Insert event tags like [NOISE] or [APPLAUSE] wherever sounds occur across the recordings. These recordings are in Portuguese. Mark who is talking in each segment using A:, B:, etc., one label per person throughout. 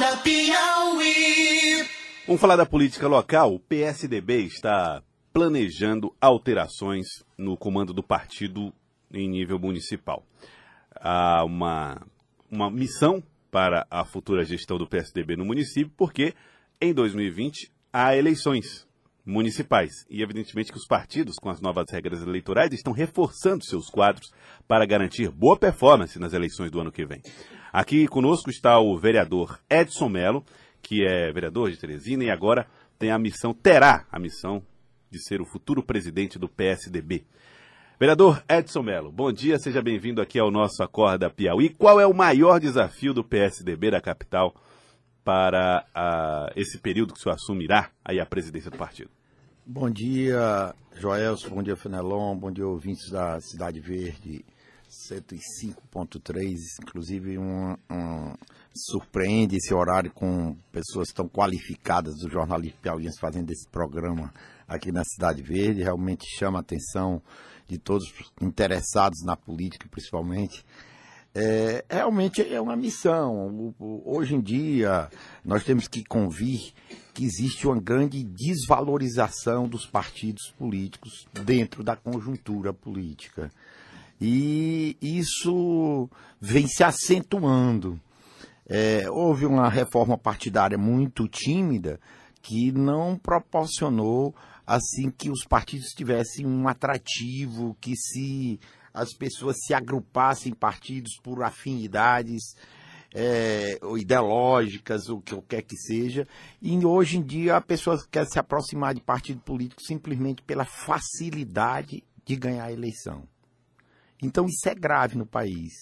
A: Acorda Piauí.
B: Vamos falar da política local. O PSDB está planejando alterações no comando do partido em nível municipal. Há uma, uma missão para a futura gestão do PSDB no município, porque em 2020 há eleições municipais. E evidentemente que os partidos, com as novas regras eleitorais, estão reforçando seus quadros para garantir boa performance nas eleições do ano que vem. Aqui conosco está o vereador Edson Melo, que é vereador de Teresina e agora tem a missão, terá a missão de ser o futuro presidente do PSDB. Vereador Edson Melo, bom dia, seja bem-vindo aqui ao nosso Acorda Piauí. Qual é o maior desafio do PSDB da capital para uh, esse período que o senhor assumirá aí a presidência do partido?
C: Bom dia, Joelson, bom dia, Fenelon, bom dia, ouvintes da Cidade Verde 105.3, inclusive um, um, surpreende esse horário com pessoas tão qualificadas do jornalismo piauiense fazendo esse programa aqui na Cidade Verde, realmente chama a atenção de todos interessados na política, principalmente. É, realmente é uma missão. Hoje em dia, nós temos que convir que existe uma grande desvalorização dos partidos políticos dentro da conjuntura política. E isso vem se acentuando. É, houve uma reforma partidária muito tímida que não proporcionou assim que os partidos tivessem um atrativo, que se as pessoas se agrupassem em partidos por afinidades é, ideológicas, o que quer que seja. E hoje em dia a pessoa quer se aproximar de partido político simplesmente pela facilidade de ganhar a eleição. Então isso é grave no país.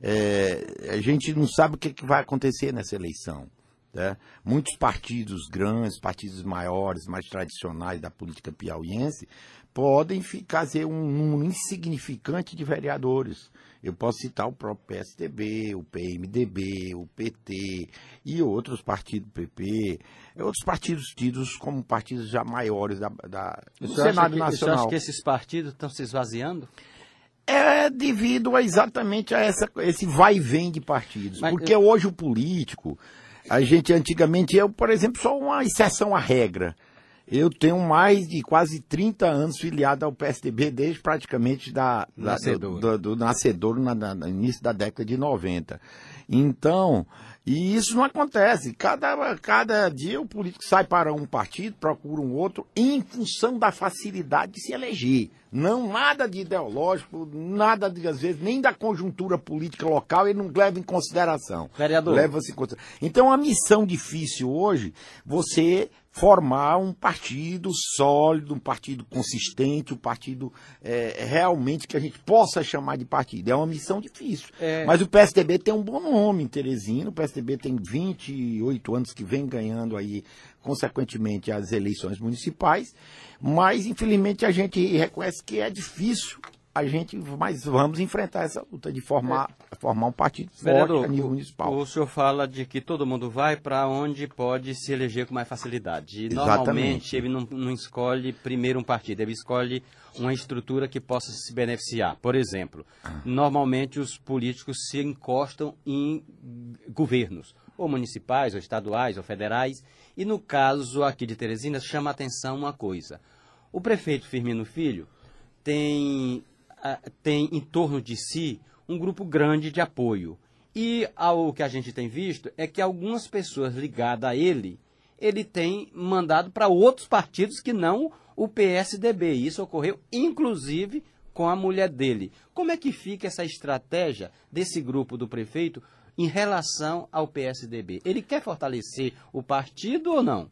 C: É, a gente não sabe o que, que vai acontecer nessa eleição. Né? Muitos partidos grandes, partidos maiores, mais tradicionais da política piauiense, podem fazer um número insignificante de vereadores. Eu posso citar o próprio PSDB, o PMDB, o PT e outros partidos PP, outros partidos tidos como partidos já maiores da, da,
D: do Senado que, Nacional. Você acha que esses partidos estão se esvaziando?
C: É devido a, exatamente a essa, esse vai e vem de partidos. Mas, porque eu... hoje o político, a gente antigamente, eu, por exemplo, sou uma exceção à regra. Eu tenho mais de quase 30 anos filiado ao PSDB desde praticamente da, da nascedor. Do, do, do nascedor na, na, no início da década de 90. Então, e isso não acontece. Cada, cada dia o político sai para um partido, procura um outro, em função da facilidade de se eleger. Não nada de ideológico, nada de, às vezes, nem da conjuntura política local, ele não leva em consideração.
D: Vereador.
C: Leva-se em consideração. Então, a missão difícil hoje, você formar um partido sólido, um partido consistente, um partido é, realmente que a gente possa chamar de partido. É uma missão difícil. É... Mas o PSDB tem um bom nome em Teresina, o PSDB tem 28 anos que vem ganhando aí, consequentemente, as eleições municipais, mas infelizmente a gente reconhece que é difícil a gente mas vamos enfrentar essa luta de formar, é. formar um partido Vereador, forte a nível municipal.
D: O, senhor fala de que todo mundo vai para onde pode se eleger com mais facilidade. E normalmente ele não, não escolhe primeiro um partido, ele escolhe uma estrutura que possa se beneficiar. Por exemplo, ah. normalmente os políticos se encostam em governos, ou municipais, ou estaduais, ou federais. E no caso aqui de Teresina, chama a atenção uma coisa. O prefeito Firmino Filho tem tem em torno de si um grupo grande de apoio. E ao que a gente tem visto é que algumas pessoas ligadas a ele, ele tem mandado para outros partidos que não o PSDB. Isso ocorreu, inclusive, com a mulher dele. Como é que fica essa estratégia desse grupo do prefeito em relação ao PSDB? Ele quer fortalecer o partido ou não?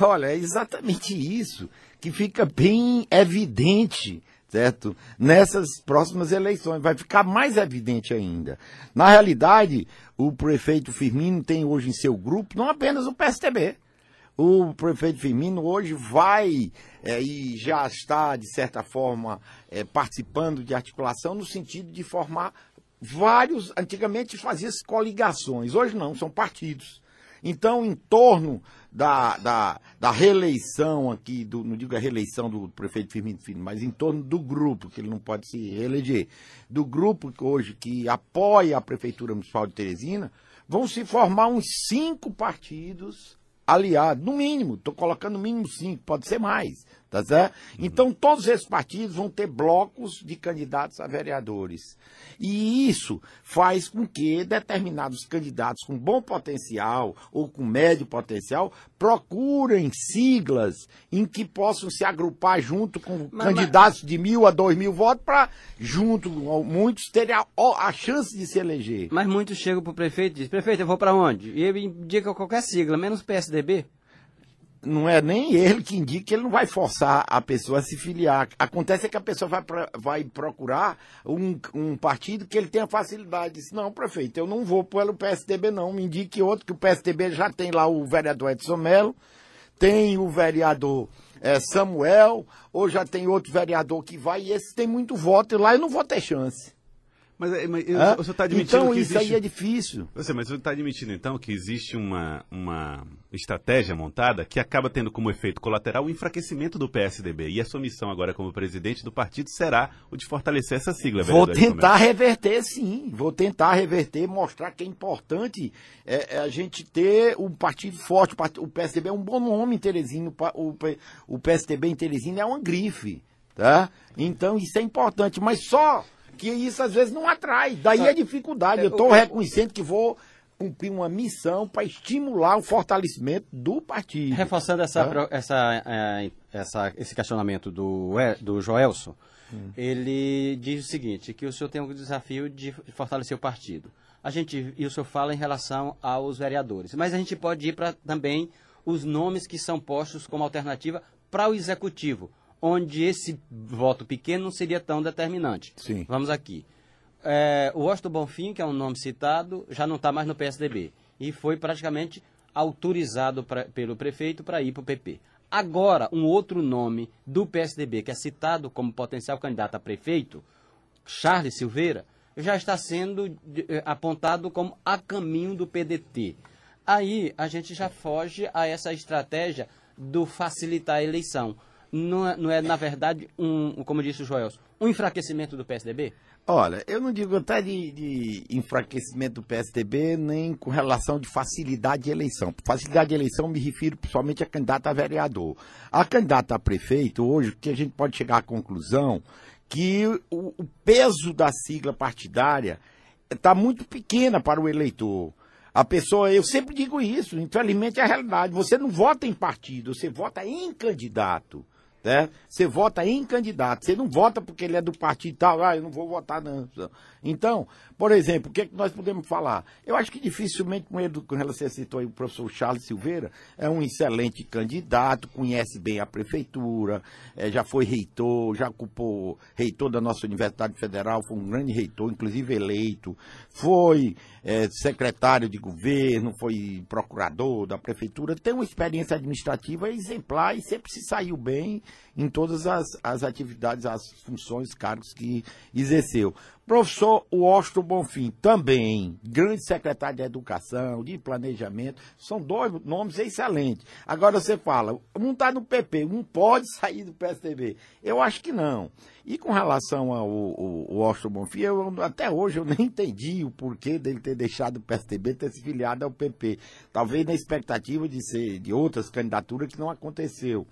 C: Olha, é exatamente isso que fica bem evidente certo? Nessas próximas eleições. Vai ficar mais evidente ainda. Na realidade, o prefeito Firmino tem hoje em seu grupo não apenas o PSTB. O prefeito Firmino hoje vai é, e já está, de certa forma, é, participando de articulação no sentido de formar vários. Antigamente fazia-se coligações, hoje não, são partidos. Então, em torno da, da, da reeleição aqui, do, não digo a reeleição do prefeito Firmino Filho, mas em torno do grupo, que ele não pode se reeleger, do grupo hoje que apoia a Prefeitura Municipal de Teresina, vão se formar uns cinco partidos aliados, no mínimo, estou colocando no mínimo cinco, pode ser mais, tá certo? Então todos esses partidos vão ter blocos de candidatos a vereadores. E isso faz com que determinados candidatos com bom potencial ou com médio potencial procurem siglas em que possam se agrupar junto com
D: Mas-
C: candidatos de mil a dois mil votos para, junto com muitos, terem a, a chance de se eleger.
D: Mas muitos chegam pro prefeito e dizem, prefeito, eu vou para onde? E ele indica qualquer sigla, menos PSDB.
C: Não é nem ele que indica que ele não vai forçar a pessoa a se filiar. Acontece é que a pessoa vai, vai procurar um, um partido que ele tenha facilidade. Diz, não, prefeito, eu não vou pelo PSDB não, me indique outro, que o PSDB já tem lá o vereador Edson Melo, tem o vereador eh, Samuel, ou já tem outro vereador que vai, e esse tem muito voto, e lá eu não vou ter chance.
B: Mas, é, mas o senhor está admitindo
C: então
B: que
C: isso
B: existe...
C: aí é difícil.
B: Você, mas você está admitindo então que existe uma, uma estratégia montada que acaba tendo como efeito colateral o enfraquecimento do PSDB. E a sua missão agora como presidente do partido será o de fortalecer essa sigla,
C: Vou tentar reverter, sim. Vou tentar reverter, mostrar que é importante é, é a gente ter um partido forte. O PSDB é um bom nome em Teresina. o PSDB em Teresina é uma grife, tá? Então isso é importante, mas só que isso às vezes não atrai. Daí a dificuldade. Eu estou reconhecendo que vou cumprir uma missão para estimular o fortalecimento do partido.
D: Reforçando essa, pro- essa, eh, essa- esse questionamento do, do Joelson, ele diz o seguinte, que o senhor tem o desafio de fortalecer o partido. A gente, e o senhor fala em relação aos vereadores, mas a gente pode ir para também os nomes que são postos como alternativa para o executivo, onde esse voto pequeno não seria tão determinante.
C: Sim.
D: Vamos aqui. É, o Washington Bonfim, que é um nome citado, já não está mais no PSDB. E foi praticamente autorizado pra- pelo prefeito para ir para o PP. Agora, um outro nome do PSDB, que é citado como potencial candidato a prefeito, Charles Silveira, já está sendo eh, apontado como a caminho do PDT. Aí a gente já foge a essa estratégia do facilitar a eleição. Não é, não é, na verdade, um, como disse o Joelson, um enfraquecimento do PSDB?
C: Olha, eu não digo até de, de enfraquecimento do PSDB, nem com relação de facilidade de eleição. Facilidade de eleição me refiro principalmente a candidata a vereador. A candidata a prefeito, hoje, que a gente pode chegar à conclusão que o, o peso da sigla partidária está muito pequena para o eleitor. A pessoa, eu sempre digo isso, infelizmente é a realidade. Você não vota em partido, você vota em candidato. Né? Você vota em candidato, você não vota porque ele é do partido tal, ah, eu não vou votar não. Então, por exemplo, o que, é que nós podemos falar? Eu acho que dificilmente, com ele, com relação a você citou aí, o professor Charles Silveira, é um excelente candidato, conhece bem a prefeitura, eh, já foi reitor, já ocupou reitor da nossa Universidade Federal, foi um grande reitor, inclusive eleito, foi eh, secretário de governo, foi procurador da prefeitura, tem uma experiência administrativa exemplar e sempre se saiu bem em todas as, as atividades, as funções, cargos que exerceu. Professor Washington Bonfim, também, grande secretário de Educação, de Planejamento, são dois nomes excelentes. Agora você fala, um está no PP, um pode sair do PSDB. Eu acho que não. E com relação ao, ao, Washington Bonfim, eu, até hoje eu nem entendi o porquê dele ter deixado o PSDB ter se filiado ao PP. Talvez na expectativa de ser de outras candidaturas que não aconteceu.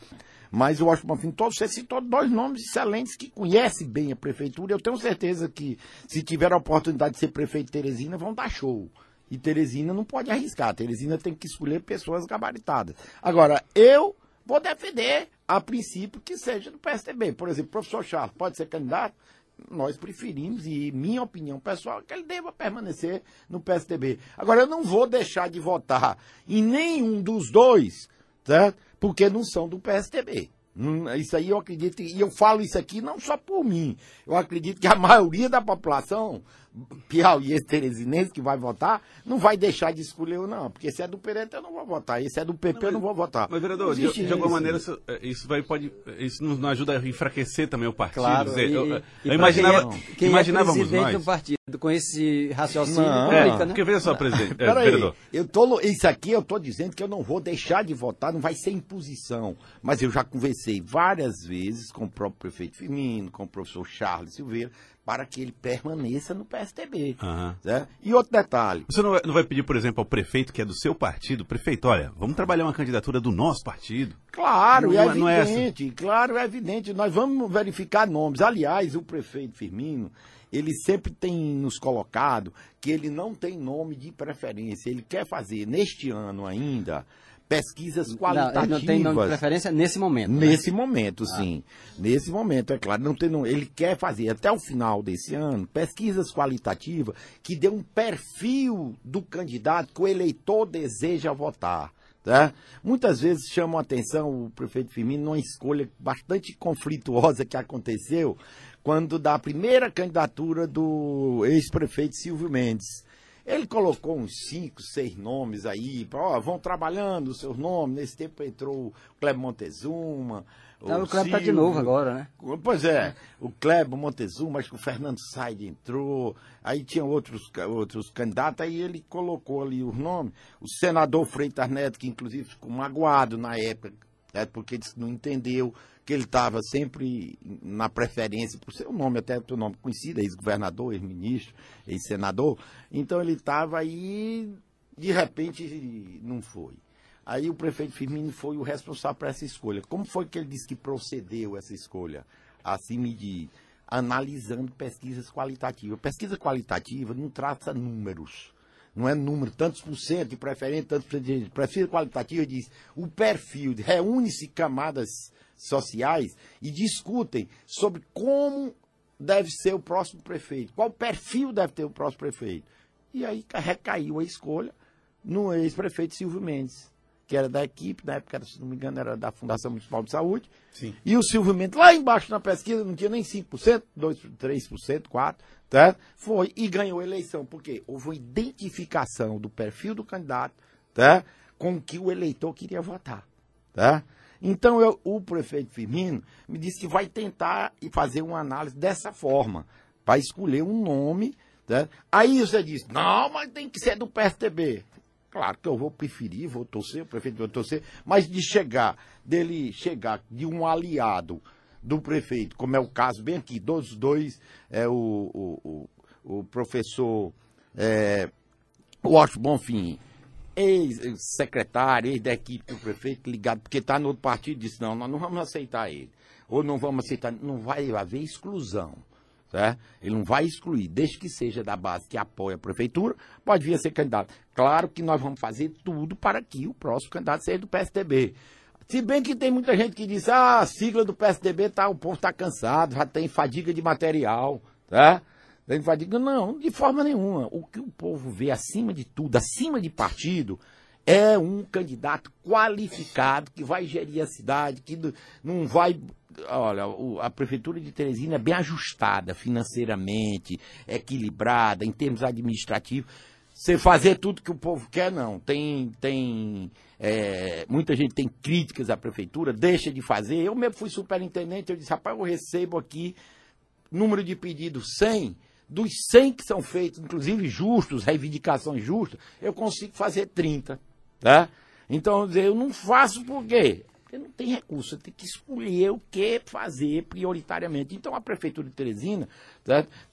C: Mas o Washington Bonfim, todos, você citou dois nomes excelentes que conhecem bem a prefeitura. Eu tenho certeza que, se tiver a oportunidade de ser prefeito de Teresina, vão dar show. E Teresina não pode arriscar. Teresina tem que escolher pessoas gabaritadas. Agora, eu vou defender, a princípio, que seja do PSDB. Por exemplo, o professor Charles pode ser candidato? Nós preferimos, e minha opinião pessoal, é que ele deva permanecer no PSDB. Agora, eu não vou deixar de votar em nenhum dos dois, certo? Porque não são do PSDB. Hum, Isso aí eu acredito, e eu falo isso aqui não só por mim. Eu acredito que a [LAUGHS] maioria da população piauiense [LAUGHS] teresinense que vai votar não vai deixar de escolher ou não. Porque se é do PDT eu não vou votar, esse é do PP eu não vou votar.
B: Mas, vereador,
C: Não
B: de, de alguma maneira, isso, eh, isso vai, pode, isso não, não ajuda a enfraquecer também o partido?
D: Claro,
B: dizer,
D: e-
B: eu,
D: e
B: eu imaginava,
D: quem é, quem
B: imaginávamos
D: é presidente
B: nós.
D: do partido com esse raciocínio
C: Não.
D: complica, né?
B: Porque veja só, presidente, eh,
C: Peraí,
B: vereador.
C: eu tô, isso aqui eu tô dizendo que eu não vou deixar de votar, não vai ser imposição. Mas eu já conversei várias vezes com o próprio prefeito Firmino, com o professor Charles Silveira, para que ele permaneça no PSDB.
B: Aham.
C: né? E outro detalhe,
B: Você não vai, não vai pedir, por exemplo, ao prefeito que é do seu partido, prefeito, olha, vamos trabalhar uma candidatura do nosso partido.
C: Claro,
B: Não
C: é
B: é- não é
C: evidente, claro, é evidente. Nós vamos verificar nomes. Aliás, o prefeito Firmino, ele sempre tem nos colocado que ele não tem nome de preferência. Ele quer fazer, neste ano ainda, pesquisas
D: Não,
C: qualitativas.
D: ele não tem nome de preferência nesse momento. né?
C: Nesse momento, sim. Nesse momento, é claro. Não tem, não, ele quer fazer até o final desse ano pesquisas qualitativas que dê um perfil do candidato que o eleitor deseja votar. Tá? Muitas vezes chamam a atenção o prefeito Firmino numa escolha bastante conflituosa que aconteceu quando da primeira candidatura do ex-prefeito Silvio Mendes. Ele colocou uns cinco, seis nomes aí, ó, vão trabalhando os seus nomes. Nesse tempo entrou o Cleber Montezuma.
D: Tá, o Cleber tá de novo agora, né?
C: Pois é, o Kleber Montezuma, acho que o Fernando Said entrou, aí tinha outros, outros candidatos, aí ele colocou ali os nomes. O senador Freitas Neto, que inclusive ficou magoado na época, né, porque disse que não entendeu que ele estava sempre na preferência, por ser um nome até o nome conhecido, ex-governador, ex-ministro, ex-senador. Então ele estava aí, de repente não foi. Aí o prefeito Firmino foi o responsável por essa escolha. Como foi que ele disse que procedeu essa escolha? Assim diz, analisando pesquisas qualitativas. Pesquisa qualitativa não traça números. Não é número, tantos por cento de preferência, tantos por cento de pesquisa qualitativa diz o perfil, reúne-se camadas sociais e discutem sobre como deve ser o próximo prefeito, qual perfil deve ter o próximo prefeito. E aí recaiu a escolha no ex-prefeito Silvio Mendes, que era da equipe, na época, se não me engano, era da Fundação Municipal de Saúde.
B: Sim.
C: E o Silvio Mendes, lá embaixo na pesquisa, não tinha nem 5%, 2%, 3%, 4%, tá? Foi e ganhou a eleição. Por quê? Houve uma identificação do perfil do candidato, tá? Com o que o eleitor queria votar, tá? Então, eu- o prefeito Firmino me disse que vai tentar e fazer uma análise dessa forma, para escolher um nome. Tá? Aí você diz, não, mas tem que ser do PSDB. Claro que eu vou preferir, vou torcer, o prefeito vai torcer, mas de chegar, dele chegar de um aliado do prefeito, como é o caso bem aqui, dos dois, é o, o, o, o professor é, Washington Bonfim, ex-secretário, ex da equipe do prefeito, ligado, porque está no outro partido, disse, não, nós não vamos aceitar ele. Ou não vamos aceitar, não vai haver exclusão. Certo? Ele não vai excluir, desde que seja da base que apoia a prefeitura, pode vir a ser candidato. Claro que nós vamos fazer tudo para que o próximo candidato seja do PSDB. Se bem que tem muita gente que diz, ah, a sigla do PSDB tá, o povo está cansado, já tem fadiga de material, tá? Tem fadiga. Não, de forma nenhuma. O que o povo vê acima de tudo, acima de partido, é um candidato qualificado que vai gerir a cidade, que não vai. Olha, a prefeitura de Teresina é bem ajustada financeiramente, equilibrada, em termos administrativos. Você fazer tudo que o povo quer, não. Tem, tem é, muita gente tem críticas à prefeitura, deixa de fazer. Eu mesmo fui superintendente, eu disse, rapaz, eu recebo aqui número de pedidos 100, dos 100 que são feitos, inclusive justos, reivindicações justas, eu consigo fazer 30, tá? Então, eu não faço por quê? Tem recurso, tem que escolher o que fazer prioritariamente. Então, a Prefeitura de Teresina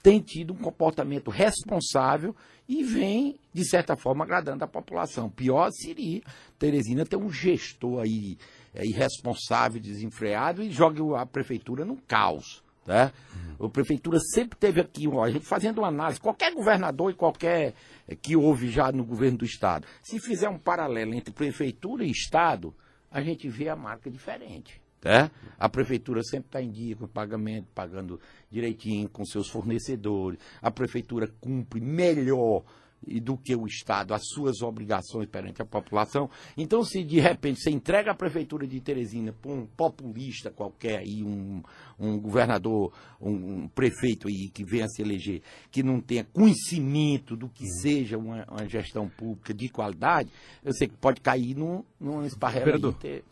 C: tem tido um comportamento responsável e vem, de certa forma, agradando a população. Pior seria Teresina ter um gestor aí é, irresponsável, desenfreado e joga a Prefeitura no caos. Tá? A prefeitura sempre teve aqui, ó, a gente fazendo uma análise, qualquer governador e qualquer eh, que houve já no governo do estado, se fizer um paralelo entre prefeitura e estado, a gente vê a marca diferente. Tá? A prefeitura sempre está em dia com o pagamento, pagando direitinho com seus fornecedores. A prefeitura cumpre melhor e do que o Estado as suas obrigações perante a população. Então, se de repente você entrega a prefeitura de Teresina para um populista qualquer aí, um, um governador, um, um prefeito aí que venha se eleger, que não tenha conhecimento do que seja uma, uma gestão pública de qualidade, eu sei que pode cair num, num esparrelo aí
B: Vereador.
C: ter-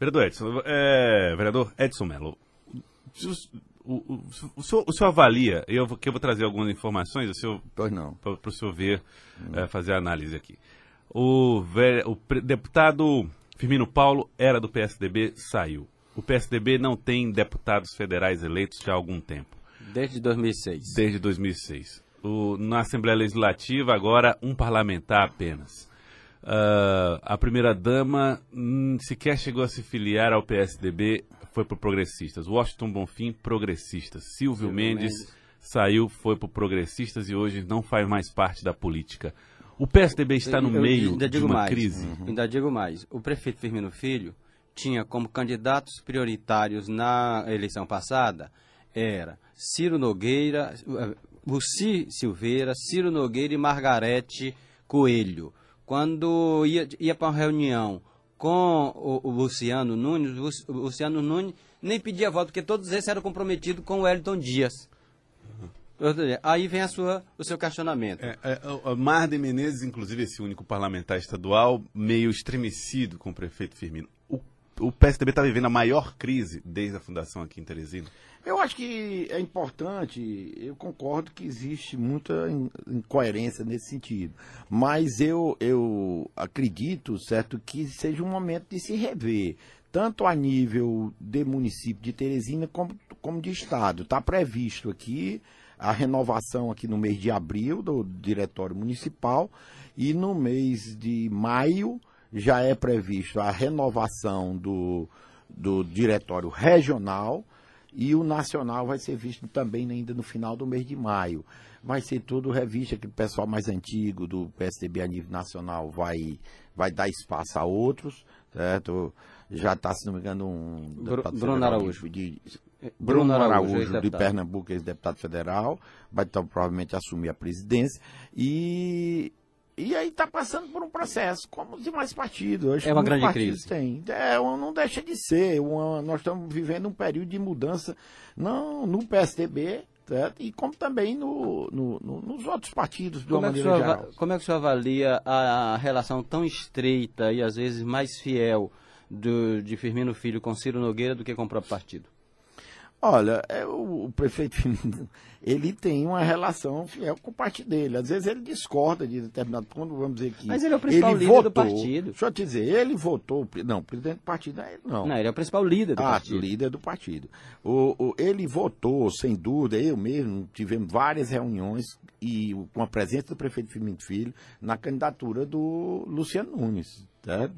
B: Vereador Edson, é, vereador Edson Mello, se o, o, o, o senhor, o senhor avalia, eu vou, que eu vou trazer algumas informações, o senhor
C: Pois não.
B: para o senhor ver, eh, fazer a análise aqui. O, ve- o deputado Firmino Paulo era do PSDB, saiu. O PSDB não tem deputados federais eleitos já há algum tempo.
D: Desde 2006.
B: Desde 2006. O, na Assembleia Legislativa, agora um parlamentar apenas. Uh, a primeira-dama hum, sequer chegou a se filiar ao PSDB, foi para Progressistas. Washington Bonfim, Progressistas. Silvio, Silvio Mendes, Mendes, saiu, foi para Progressistas e hoje não faz mais parte da política. O PSDB está no eu, meio de uma
D: mais,
B: crise.
D: Uhum. Ainda digo mais. O prefeito Firmino Filho tinha como candidatos prioritários na eleição passada era Ciro Nogueira, Luci Silveira, Ciro Nogueira e Margarete Coelho. Quando ia, ia para uma reunião com o, o, Luciano Nunes, o Luciano Nunes nem pedia voto, porque todos esses eram comprometidos com o Wellington Dias. Aí vem a sua, o seu questionamento.
B: É, é, o Marden Menezes, inclusive, esse único parlamentar estadual, meio estremecido com o prefeito Firmino. O, PSDB está vivendo a maior crise desde a fundação aqui em Teresina?
C: Eu acho que é importante, eu concordo que existe muita incoerência nesse sentido. Mas eu, eu acredito, certo, que seja um momento de se rever, tanto a nível de município de Teresina como, como de Estado. Está previsto aqui a renovação aqui no mês de abril do Diretório Municipal e no mês de maio já é previsto a renovação do, do Diretório Regional e o nacional vai ser visto também ainda no final do mês de maio. Vai ser tudo revista que o pessoal mais antigo do PSDB a nível nacional vai, vai dar espaço a outros, certo? Já está, se não me engano, um
D: Bruno Araújo.
C: De, Bruno, Bruno Araújo, Araújo de Pernambuco, ex-deputado federal, vai então provavelmente assumir a presidência. E e aí está passando por um processo, como os demais partidos.
D: é uma grande crise.
C: Têm. É, não deixa de ser. Uma, nós estamos vivendo um período de mudança, não no PSDB, certo? e como também no, no, no, nos outros partidos, uma é maneira geral.
D: Como é que o senhor avalia a, a relação tão estreita e às vezes mais fiel do, de Firmino Filho com Ciro Nogueira do que com o próprio partido?
C: Olha, é, o, o, prefeito [LAUGHS] ele tem uma relação fiel com o partido dele. Às vezes ele discorda de determinado ponto, vamos dizer que.
D: Mas ele é o principal líder votou, do partido.
C: Deixa eu te dizer, ele votou. Não, o presidente do partido é ele, não.
D: Não, ele é o principal líder do
C: ah,
D: partido.
C: líder do partido. O, o, ele votou, sem dúvida, eu mesmo, tivemos várias reuniões e com a presença do prefeito Firmino Filho na candidatura do Luciano Nunes. Tá?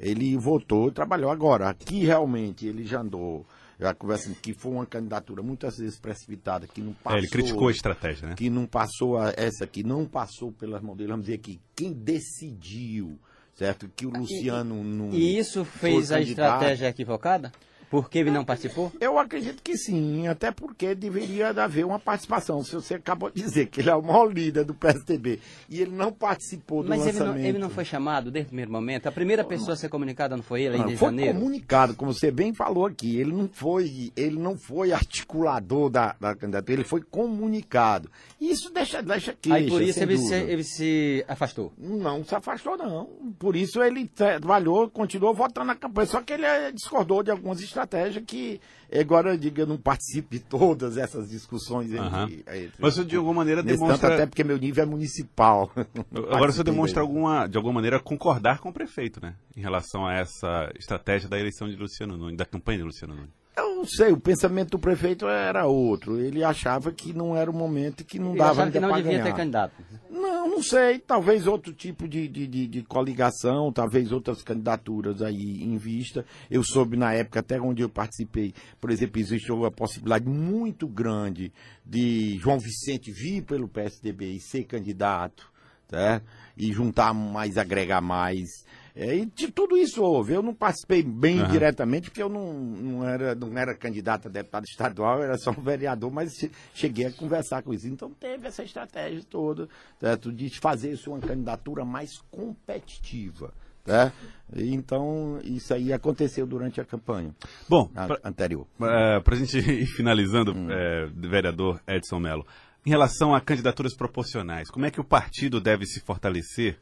C: Ele votou e trabalhou agora. Aqui realmente ele já andou já conversa que foi uma candidatura muitas vezes precipitada, que não passou.
B: É, ele criticou a estratégia, né?
C: Que não passou a, essa que não passou pelas mãos dele. Vamos dizer que quem decidiu, certo? Que o Luciano
D: e,
C: não.
D: E isso fez a estratégia equivocada? Porque ele não participou?
C: Eu acredito que sim, até porque deveria haver uma participação. Se você acabou de dizer que ele é o maior líder do PSDB e ele não participou do
D: Mas
C: lançamento...
D: Mas ele, ele, não foi chamado desde o primeiro momento? A primeira pessoa a ser comunicada não foi ele, em
C: ah,
D: janeiro?
C: Foi comunicado, como você bem falou aqui. Ele não foi, ele não foi articulador da, da candidatura, ele foi comunicado. Isso deixa, deixa queixa,
D: Aí por isso ele se, ele se afastou?
C: Não se afastou, não. Por isso ele trabalhou, continuou votando na campanha. Só que ele eh, discordou de algumas estratégias estratégia que agora, diga, não participe de todas essas discussões.
B: Uhum. Entre, entre, Mas você, de alguma maneira, demonstra...
C: Tanto até porque meu nível é municipal. [LAUGHS]
B: Agora você demonstra, alguma, de alguma maneira, concordar com o prefeito, né? Em relação a essa estratégia da eleição de Luciano Nunes, da campanha de Luciano Nunes.
C: Eu não sei, o pensamento do prefeito era outro. Ele achava que não era o momento que não Ele dava ainda
D: que não devia
C: ganhar.
D: ter candidato.
C: Não, não sei. Talvez outro tipo de, de, de, de, coligação, talvez outras candidaturas aí em vista. Eu soube na época, até onde eu participei, por exemplo, existe uma possibilidade muito grande de João Vicente vir pelo PSDB e ser candidato, tá? e juntar mais, agregar mais. É, e de tudo isso houve. Eu não participei bem uhum. diretamente, porque eu não, não, era, não era candidato a deputado estadual, era só um vereador, mas cheguei a conversar com isso. Então teve essa estratégia toda certo? de fazer isso uma candidatura mais competitiva. Né? Então, isso aí aconteceu durante a campanha
B: Bom,
C: a, pra, anterior.
B: É, Para a gente [LAUGHS] ir finalizando, hum. é, vereador Edson Mello, em relação a candidaturas proporcionais, como é que o partido deve se fortalecer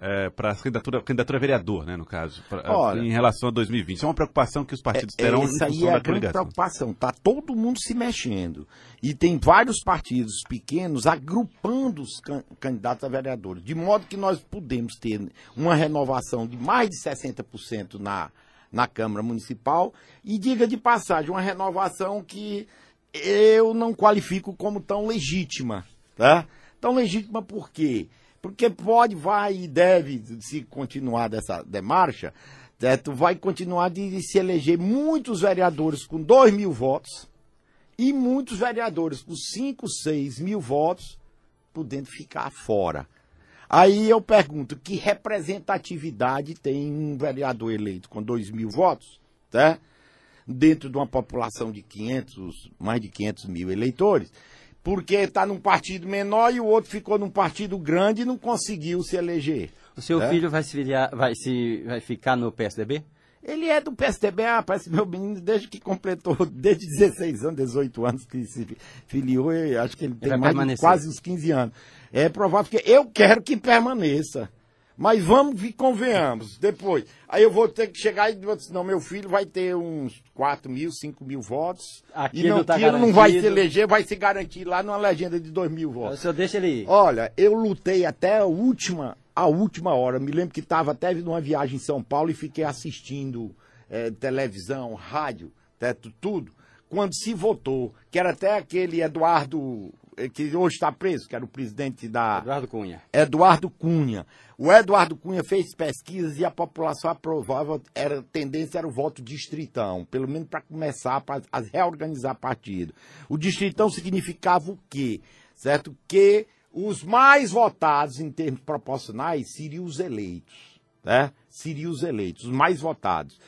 B: é, para a candidatura, candidatura a vereador, né, no caso, pra, Olha, em relação a 2020. Isso é uma preocupação que os partidos é, terão
C: essa aí é a grande preocupação. Está todo mundo se mexendo. E tem vários partidos pequenos agrupando os can candidatos a vereadores. De modo que nós podemos ter uma renovação de mais de 60% na, na Câmara Municipal. E diga de passagem, uma renovação que eu não qualifico como tão legítima, tá? Tão legítima por quê? Porque pode, vai e deve se continuar dessa demarcha, certo? vai continuar de se eleger muitos vereadores com 2 mil votos e muitos vereadores com 5, 6 mil votos podendo ficar fora. Aí eu pergunto, que representatividade tem um vereador eleito com 2 mil votos, tá? dentro de uma população de 500, mais de 500 mil eleitores? Porque está num partido menor e o outro ficou num partido grande e não conseguiu se eleger.
D: O seu é? filho vai se, filiar, vai se vai ficar no PSDB?
C: Ele é do PSDB, ah, parece meu menino, desde que completou, [LAUGHS] desde 16 anos, 18 anos que se filiou, acho que ele tem ele mais de quase uns 15 anos. É provável que eu quero que permaneça. Mas vamos e convenhamos. Depois, aí eu vou ter que chegar e dizer, não, meu filho vai ter uns 4 mil, 5 mil votos. Aqui e não, tá não vai se eleger, vai se garantir lá numa legenda de 2 mil votos. O
D: senhor deixa ele ir.
C: Olha, eu lutei até a última, a última hora. Me lembro que estava até numa viagem em São Paulo e fiquei assistindo é, televisão, rádio, teto, tudo. Quando se votou, que era até aquele Eduardo que hoje está preso, que era o presidente da.
D: Eduardo Cunha.
C: Eduardo Cunha. O Eduardo Cunha fez pesquisas e a população aprovava, era, a tendência era o voto distritão, pelo menos para começar a reorganizar partido. O distritão significava o quê? Certo? Que os mais votados em termos proporcionais seriam os eleitos. Né? Seriam os eleitos, os mais votados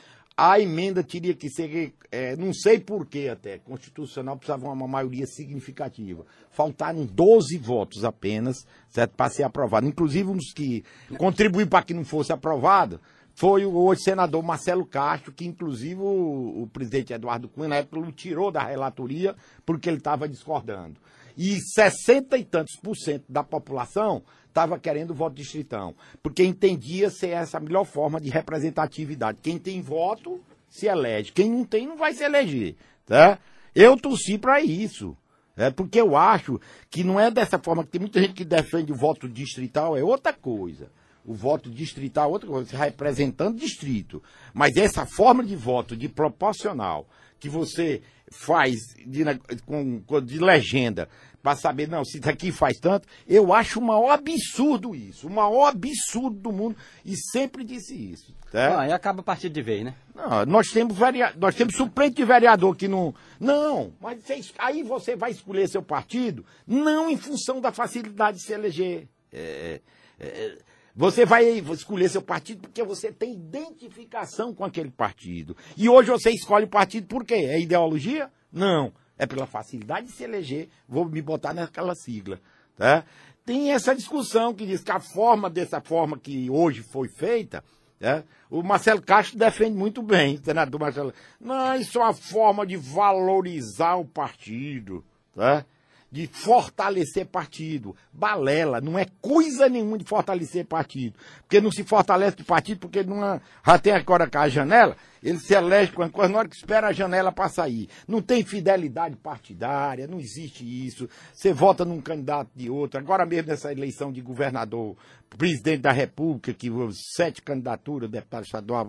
C: a emenda teria que ser, é, não sei porquê até, constitucional precisava uma maioria significativa. Faltaram 12 votos apenas, certo, para ser aprovado. Inclusive, um dos que contribuiu para que não fosse aprovado foi o hoje senador Marcelo Castro, que inclusive o, o presidente Eduardo Cunha, na época, o tirou da relatoria porque ele estava discordando. E 60 e tantos por cento da população estava querendo voto distritão, porque entendia ser essa a melhor forma de representatividade. Quem tem voto se elege, quem não tem não vai se eleger, tá? Eu torci para isso. É porque eu acho que não é dessa forma que tem muita gente que defende o voto distrital, é outra coisa. O voto distrital é outra coisa, representando distrito. Mas essa forma de voto, de proporcional, que você faz de, com, de legenda, para saber, não, se daqui faz tanto, eu acho o maior absurdo isso, o maior absurdo do mundo, e sempre disse isso. Tá?
D: Ah, e acaba a partir de vez, né?
C: Não, nós temos, vereador, nós temos suplente de vereador que não. Não, mas aí você vai escolher seu partido, não em função da facilidade de se eleger. É, é, é você vai escolher seu partido porque você tem identificação com aquele partido. E hoje você escolhe o partido por quê? É ideologia? Não é pela facilidade de se eleger, vou me botar naquela sigla. Tá? Tem essa discussão que diz que a forma dessa forma que hoje foi feita, tá? o Marcelo Castro defende muito bem, senador Marcelo. Não, isso é uma forma de valorizar o partido. Tá? De fortalecer partido. Balela, não é coisa nenhuma de fortalecer partido. Porque não se fortalece partido, porque não, já tem agora com a janela, ele se elege com a na hora que espera a janela para sair. Não tem fidelidade partidária, não existe isso. Você vota num candidato de outro. Agora mesmo nessa eleição de governador, presidente da República, que sete candidaturas, deputado estadual,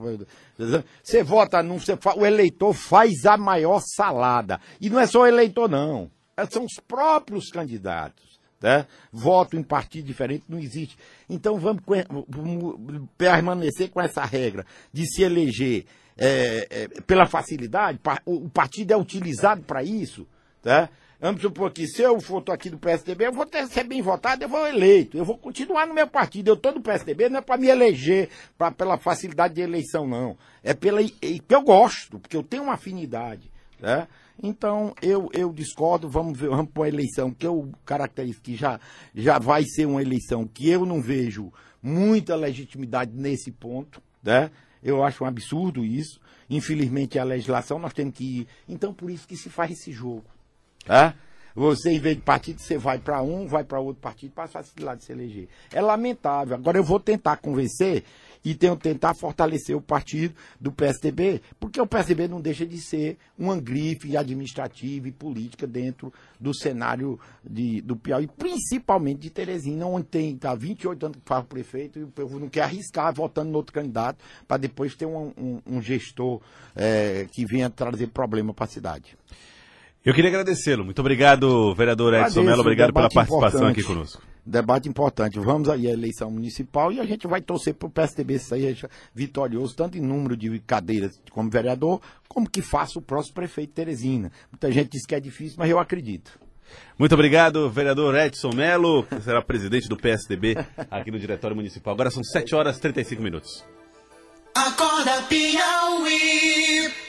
C: você vota num, você, o eleitor faz a maior salada. E não é só o eleitor, não. É, são os próprios candidatos. Né? Voto em partido diferente não existe. Então vamos, vamos permanecer com essa regra de se eleger é, é, pela facilidade. O partido é utilizado para isso. Tá? Vamos supor que se eu for aqui do PSDB, eu vou ter, ser bem votado, eu vou eleito. Eu vou continuar no meu partido. Eu estou no PSDB, não é para me eleger pra, pela facilidade de eleição, não. É pela que eu gosto, porque eu tenho uma afinidade. Tá? Então, eu, eu discordo, vamos ver, vamos para a eleição, que eu caracterizo que já, já vai ser uma eleição que eu não vejo muita legitimidade nesse ponto, né? Eu acho um absurdo isso. Infelizmente, a legislação nós temos que ir. Então, por isso que se faz esse jogo. Tá? Você, em vez de partido, você vai para um, vai para outro partido para facilitar de se eleger. É lamentável. Agora eu vou tentar convencer e tenho tentar fortalecer o partido do PSDB, porque o PSDB não deixa de ser uma grife administrativa e política dentro do cenário de, do Piauí, principalmente de Teresina, onde tem tá, 28 anos que faz o prefeito e o povo não quer arriscar votando no outro candidato para depois ter um, um, um gestor é, que venha trazer problema para a cidade.
B: Eu queria agradecê-lo. Muito obrigado, vereador Edson Mello. Obrigado pela participação
C: importante.
B: aqui conosco.
C: Debate importante. Vamos aí à eleição municipal e a gente vai torcer para o PSDB sair vitorioso, tanto em número de cadeiras como vereador, como que faça o próximo prefeito Teresina. Muita gente diz que é difícil, mas eu acredito.
B: Muito obrigado, vereador Edson Mello, que será presidente do PSDB aqui no Diretório Municipal. Agora são 7 horas e 35 minutos.
A: Acorda Piauí.